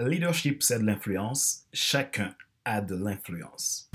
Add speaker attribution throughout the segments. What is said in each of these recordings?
Speaker 1: Leadership, c'est de l'influence. Chacun a de l'influence.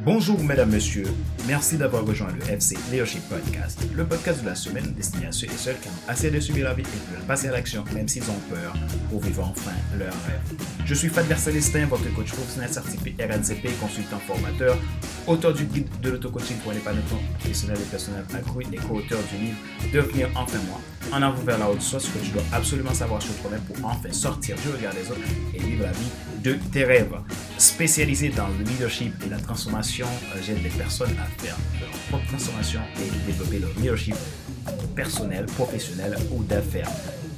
Speaker 1: Bonjour mesdames, messieurs. Merci d'avoir rejoint le FC Leadership Podcast, le podcast de la semaine destiné à ceux et celles qui ont assez de subir la vie et veulent passer à l'action même s'ils ont peur pour vivre enfin leur rêve. Je suis Fadler Célestin, votre coach professionnel certifié RNCP, consultant formateur, auteur du guide de l'auto-coaching pour l'épanouissement professionnel et personnel accru et co-auteur du livre Devenir enfin moi, en avant vers la haute source que tu dois absolument savoir sur toi-même pour enfin sortir du regard des autres et vivre la vie de tes rêves. Spécialisé dans le leadership et la transformation, euh, j'aide les personnes à leur propre transformation et développer leur leadership personnel, professionnel ou d'affaires.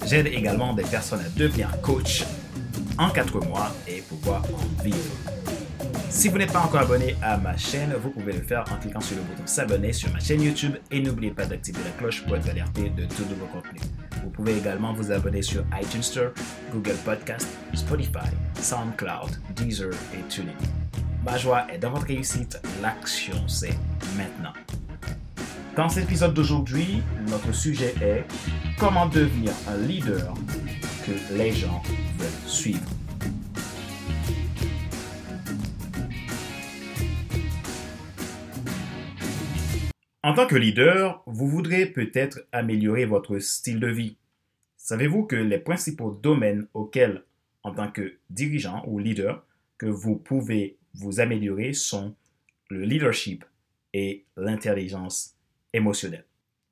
Speaker 1: J'aide également des personnes à devenir coach en 4 mois et pouvoir en vivre. Si vous n'êtes pas encore abonné à ma chaîne, vous pouvez le faire en cliquant sur le bouton s'abonner sur ma chaîne YouTube et n'oubliez pas d'activer la cloche pour être alerté de tout nouveau contenu. Vous pouvez également vous abonner sur iTunes Store, Google Podcast, Spotify, SoundCloud, Deezer et TuneIn. Ma joie est dans votre réussite, l'action c'est maintenant. Dans cet épisode d'aujourd'hui, notre sujet est comment devenir un leader que les gens veulent suivre. En tant que leader, vous voudrez peut-être améliorer votre style de vie. Savez-vous que les principaux domaines auxquels, en tant que dirigeant ou leader, que vous pouvez vous améliorer sont le leadership et l'intelligence émotionnelle.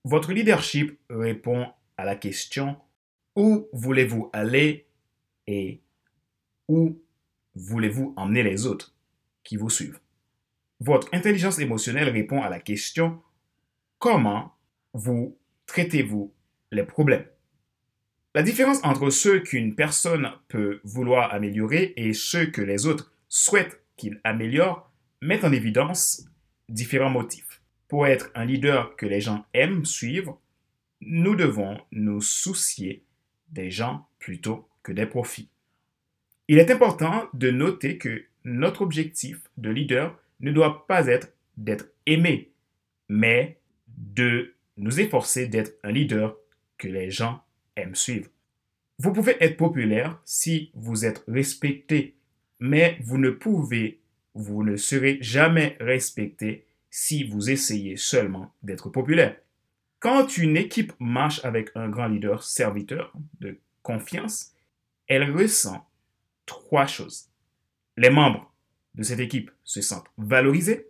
Speaker 1: Votre leadership répond à la question où voulez-vous aller et où voulez-vous emmener les autres qui vous suivent? Votre intelligence émotionnelle répond à la question comment vous traitez-vous les problèmes? La différence entre ceux qu'une personne peut vouloir améliorer et ceux que les autres souhaitent qu'il améliore met en évidence différents motifs. Pour être un leader que les gens aiment suivre, nous devons nous soucier des gens plutôt que des profits. Il est important de noter que notre objectif de leader ne doit pas être d'être aimé, mais de nous efforcer d'être un leader que les gens aiment suivre. Vous pouvez être populaire si vous êtes respecté, mais vous ne pouvez, vous ne serez jamais respecté si vous essayez seulement d'être populaire. Quand une équipe marche avec un grand leader serviteur de confiance, elle ressent trois choses. Les membres de cette équipe se sentent valorisés,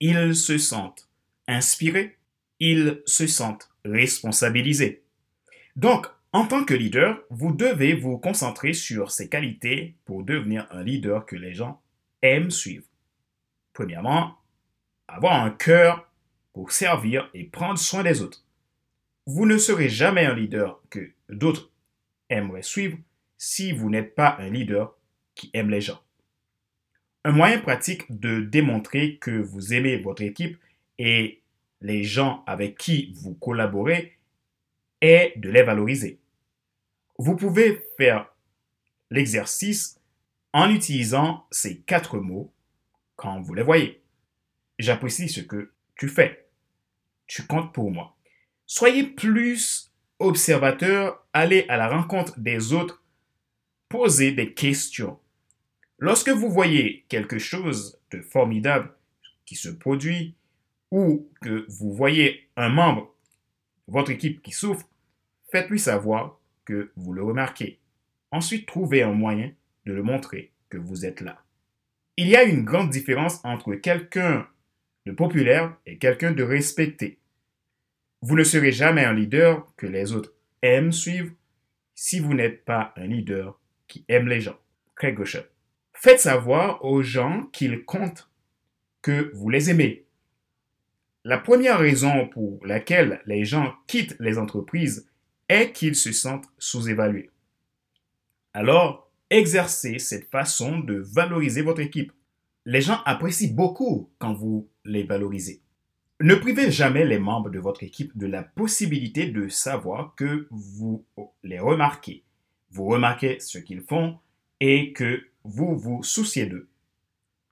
Speaker 1: ils se sentent inspirés, ils se sentent responsabilisés. Donc, en tant que leader, vous devez vous concentrer sur ces qualités pour devenir un leader que les gens aiment suivre. Premièrement, avoir un cœur pour servir et prendre soin des autres. Vous ne serez jamais un leader que d'autres aimeraient suivre si vous n'êtes pas un leader qui aime les gens. Un moyen pratique de démontrer que vous aimez votre équipe et les gens avec qui vous collaborez est de les valoriser. Vous pouvez faire l'exercice en utilisant ces quatre mots quand vous les voyez. J'apprécie ce que tu fais. Tu comptes pour moi. Soyez plus observateur, allez à la rencontre des autres, posez des questions. Lorsque vous voyez quelque chose de formidable qui se produit, ou que vous voyez un membre de votre équipe qui souffre, faites-lui savoir que vous le remarquez. Ensuite, trouvez un moyen de le montrer que vous êtes là. Il y a une grande différence entre quelqu'un de populaire et quelqu'un de respecté. Vous ne serez jamais un leader que les autres aiment suivre si vous n'êtes pas un leader qui aime les gens. Craig Faites savoir aux gens qu'ils comptent que vous les aimez la première raison pour laquelle les gens quittent les entreprises est qu'ils se sentent sous-évalués. Alors, exercez cette façon de valoriser votre équipe. Les gens apprécient beaucoup quand vous les valorisez. Ne privez jamais les membres de votre équipe de la possibilité de savoir que vous les remarquez. Vous remarquez ce qu'ils font et que vous vous souciez d'eux.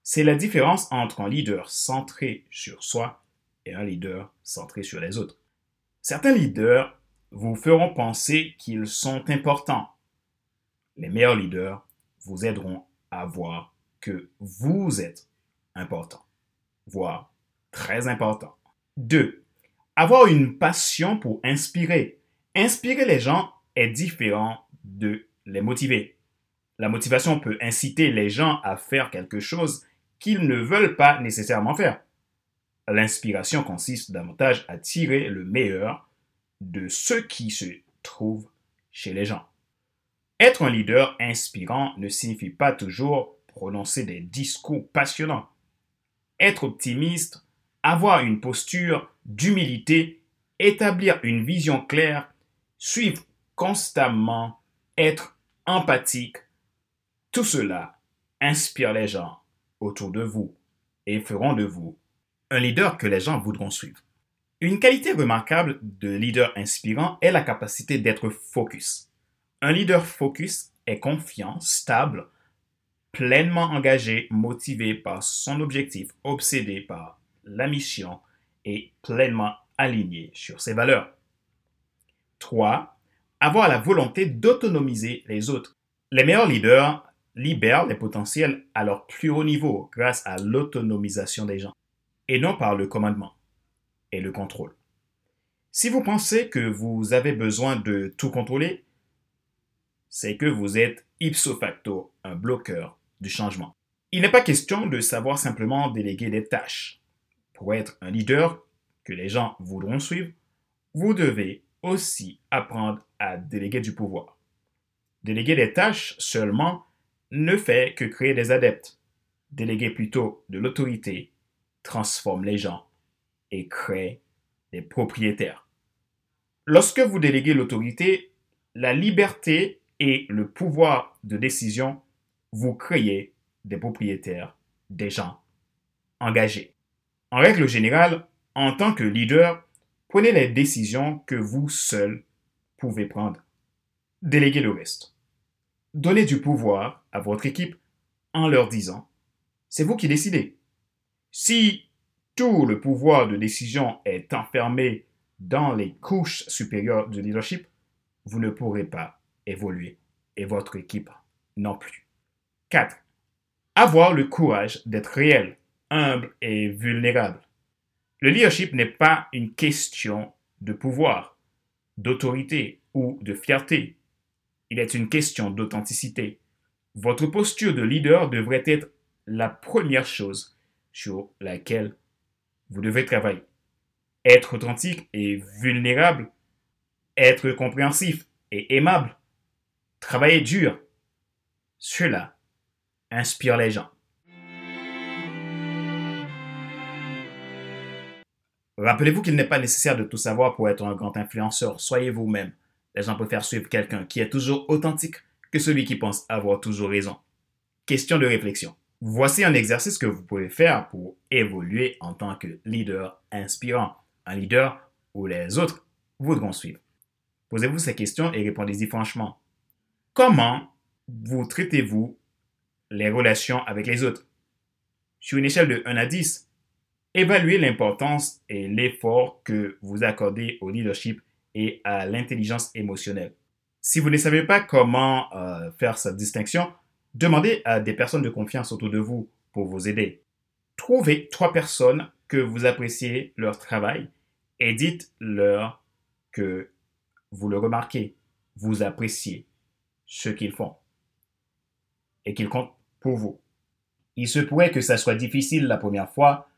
Speaker 1: C'est la différence entre un leader centré sur soi et un leader centré sur les autres. Certains leaders vous feront penser qu'ils sont importants. Les meilleurs leaders vous aideront à voir que vous êtes important, voire très important. 2. Avoir une passion pour inspirer. Inspirer les gens est différent de les motiver. La motivation peut inciter les gens à faire quelque chose qu'ils ne veulent pas nécessairement faire. L'inspiration consiste davantage à tirer le meilleur de ce qui se trouve chez les gens. Être un leader inspirant ne signifie pas toujours prononcer des discours passionnants. Être optimiste, avoir une posture d'humilité, établir une vision claire, suivre constamment, être empathique, tout cela inspire les gens autour de vous et feront de vous un leader que les gens voudront suivre. Une qualité remarquable de leader inspirant est la capacité d'être focus. Un leader focus est confiant, stable, pleinement engagé, motivé par son objectif, obsédé par la mission et pleinement aligné sur ses valeurs. 3. Avoir la volonté d'autonomiser les autres. Les meilleurs leaders libèrent les potentiels à leur plus haut niveau grâce à l'autonomisation des gens et non par le commandement et le contrôle. Si vous pensez que vous avez besoin de tout contrôler, c'est que vous êtes ipso facto un bloqueur du changement. Il n'est pas question de savoir simplement déléguer des tâches. Pour être un leader que les gens voudront suivre, vous devez aussi apprendre à déléguer du pouvoir. Déléguer des tâches seulement ne fait que créer des adeptes. Déléguer plutôt de l'autorité transforme les gens et crée des propriétaires. Lorsque vous déléguez l'autorité, la liberté et le pouvoir de décision, vous créez des propriétaires, des gens engagés. En règle générale, en tant que leader, prenez les décisions que vous seul pouvez prendre. Déléguez le reste. Donnez du pouvoir à votre équipe en leur disant, c'est vous qui décidez. Si tout le pouvoir de décision est enfermé dans les couches supérieures du leadership, vous ne pourrez pas évoluer et votre équipe non plus. 4. Avoir le courage d'être réel, humble et vulnérable. Le leadership n'est pas une question de pouvoir, d'autorité ou de fierté. Il est une question d'authenticité. Votre posture de leader devrait être la première chose sur laquelle vous devez travailler. Être authentique et vulnérable, être compréhensif et aimable, travailler dur, cela inspire les gens. Rappelez-vous qu'il n'est pas nécessaire de tout savoir pour être un grand influenceur. Soyez vous-même. Les gens préfèrent suivre quelqu'un qui est toujours authentique que celui qui pense avoir toujours raison. Question de réflexion. Voici un exercice que vous pouvez faire pour évoluer en tant que leader inspirant, un leader où les autres voudront suivre. Posez-vous ces questions et répondez-y franchement. Comment vous traitez-vous les relations avec les autres? Sur une échelle de 1 à 10, évaluez l'importance et l'effort que vous accordez au leadership et à l'intelligence émotionnelle. Si vous ne savez pas comment euh, faire cette distinction, Demandez à des personnes de confiance autour de vous pour vous aider. Trouvez trois personnes que vous appréciez leur travail et dites-leur que vous le remarquez, vous appréciez ce qu'ils font et qu'ils comptent pour vous. Il se pourrait que ça soit difficile la première fois,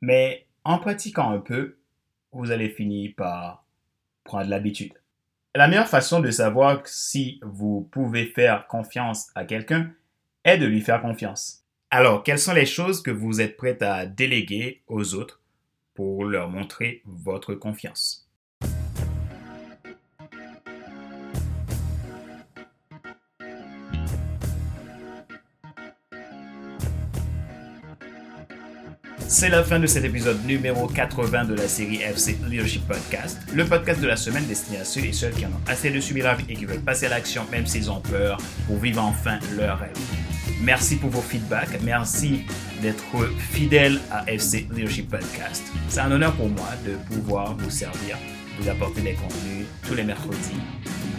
Speaker 1: mais en pratiquant un peu, vous allez finir par prendre l'habitude. La meilleure façon de savoir si vous pouvez faire confiance à quelqu'un est de lui faire confiance. Alors, quelles sont les choses que vous êtes prêt à déléguer aux autres pour leur montrer votre confiance? C'est la fin de cet épisode numéro 80 de la série FC Leadership Podcast, le podcast de la semaine destiné à ceux et celles qui en ont assez de subir la vie et qui veulent passer à l'action même s'ils ont peur pour vivre enfin leur rêve. Merci pour vos feedbacks. Merci d'être fidèle à FC Leadership Podcast. C'est un honneur pour moi de pouvoir vous servir, vous apporter des contenus tous les mercredis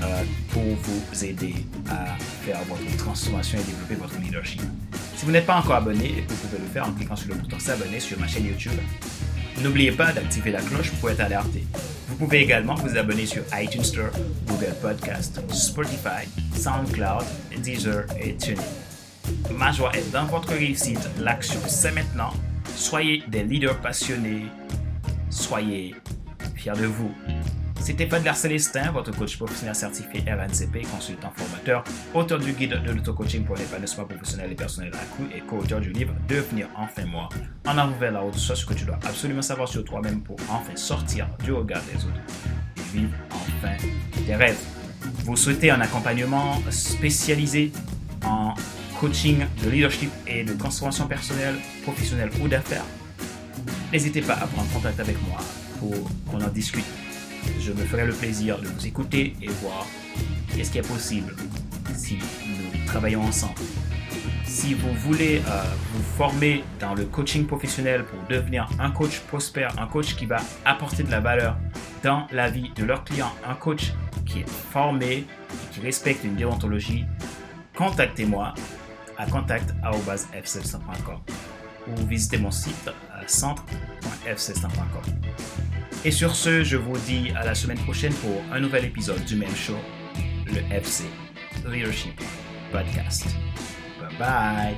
Speaker 1: euh, pour vous aider à faire votre transformation et développer votre leadership. Si vous n'êtes pas encore abonné, vous pouvez le faire en cliquant sur le bouton s'abonner sur ma chaîne YouTube. N'oubliez pas d'activer la cloche pour être alerté. Vous pouvez également vous abonner sur iTunes Store, Google Podcast, Spotify, SoundCloud, Deezer et TuneIn. Ma joie est dans votre réussite. L'action, c'est maintenant. Soyez des leaders passionnés. Soyez fiers de vous. C'était Fadler Célestin, votre coach professionnel certifié RNCP, consultant formateur, auteur du guide de l'auto-coaching pour l'épanouissement professionnel et personnel accru et co-auteur du livre Devenir enfin moi. En avant vers la haute, soit ce que tu dois absolument savoir sur toi-même pour enfin sortir du regard des autres et vivre enfin tes rêves. Vous souhaitez un accompagnement spécialisé en coaching de leadership et de transformation personnelle, professionnelle ou d'affaires, n'hésitez pas à prendre contact avec moi pour qu'on en discute. Je me ferai le plaisir de vous écouter et voir qu'est-ce qui est possible si nous travaillons ensemble. Si vous voulez euh, vous former dans le coaching professionnel pour devenir un coach prospère, un coach qui va apporter de la valeur dans la vie de leurs clients, un coach qui est formé, qui respecte une déontologie, contactez-moi à contact.f700.com ou visitez mon site centre.f700.com. Et sur ce, je vous dis à la semaine prochaine pour un nouvel épisode du même show, le FC Leadership Podcast. Bye bye.